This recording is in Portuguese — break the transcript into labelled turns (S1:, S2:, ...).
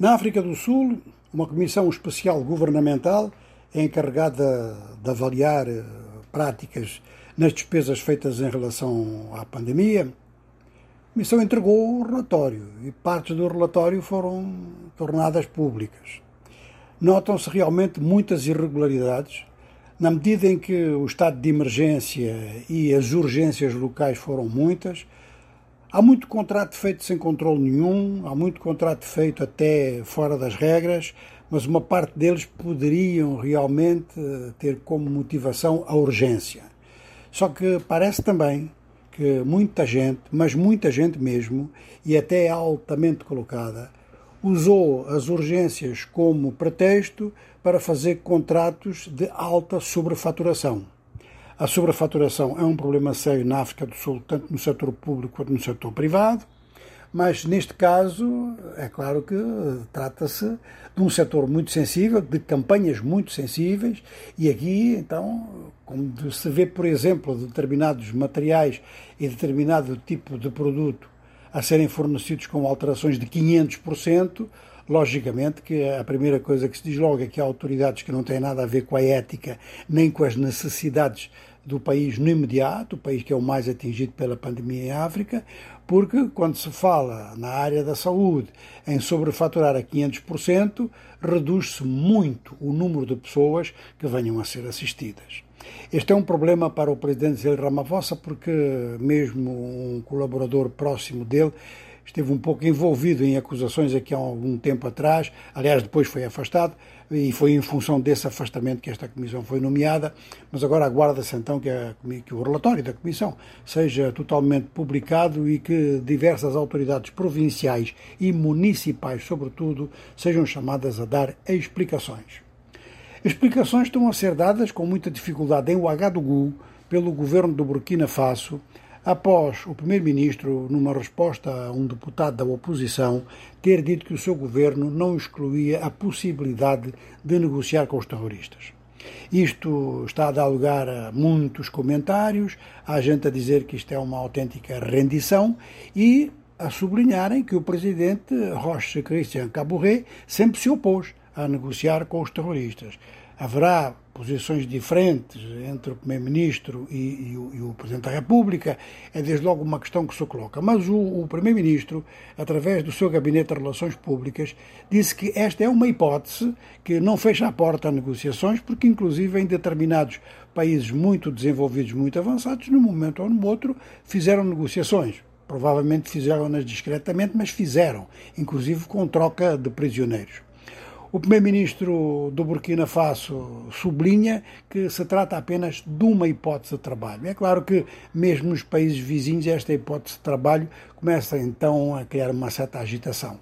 S1: Na África do Sul, uma comissão especial governamental é encarregada de avaliar eh, práticas nas despesas feitas em relação à pandemia. A comissão entregou o relatório e partes do relatório foram tornadas públicas. Notam-se realmente muitas irregularidades, na medida em que o estado de emergência e as urgências locais foram muitas, Há muito contrato feito sem controle nenhum, há muito contrato feito até fora das regras, mas uma parte deles poderiam realmente ter como motivação a urgência. Só que parece também que muita gente, mas muita gente mesmo, e até altamente colocada, usou as urgências como pretexto para fazer contratos de alta sobrefaturação. A sobrefaturação é um problema sério na África do Sul, tanto no setor público quanto no setor privado, mas neste caso, é claro que trata-se de um setor muito sensível, de campanhas muito sensíveis, e aqui, então, como se vê, por exemplo, determinados materiais e determinado tipo de produto a serem fornecidos com alterações de 500%, Logicamente que a primeira coisa que se diz logo é que há autoridades que não têm nada a ver com a ética nem com as necessidades do país no imediato, o país que é o mais atingido pela pandemia em África, porque quando se fala na área da saúde em sobrefaturar a 500%, reduz-se muito o número de pessoas que venham a ser assistidas. Este é um problema para o presidente Zé Ramaphosa, porque mesmo um colaborador próximo dele esteve um pouco envolvido em acusações aqui há algum tempo atrás, aliás, depois foi afastado, e foi em função desse afastamento que esta comissão foi nomeada, mas agora aguarda-se então que, a, que, o relatório da comissão seja totalmente publicado e que diversas autoridades provinciais e municipais, sobretudo, sejam chamadas a dar explicações. Explicações estão a ser dadas com muita dificuldade em Ouagadougou pelo governo do Burkina Faso, após o primeiro-ministro, numa resposta a um deputado da oposição, ter dito que o seu governo não excluía a possibilidade de negociar com os terroristas. Isto está a dar lugar a muitos comentários, há gente a dizer que isto é uma autêntica rendição e a sublinharem que o presidente Roche Christian Caboret sempre se opôs a negociar com os terroristas haverá posições diferentes entre o Primeiro-Ministro e, e, e, o Presidente da República, é desde logo uma questão que se coloca. Mas o, o Primeiro-Ministro, através do seu Gabinete de Relações Públicas, disse que esta é uma hipótese que não fecha a porta a negociações, porque, inclusive, em determinados países muito desenvolvidos, muito avançados, num momento ou no outro, fizeram negociações. Provavelmente fizeram-nas discretamente, mas fizeram, inclusive com troca de prisioneiros. O primeiro-ministro do Burkina Faso sublinha que se trata apenas de uma hipótese de trabalho. É claro que, mesmo nos países vizinhos, esta hipótese de trabalho começa então a criar uma certa agitação.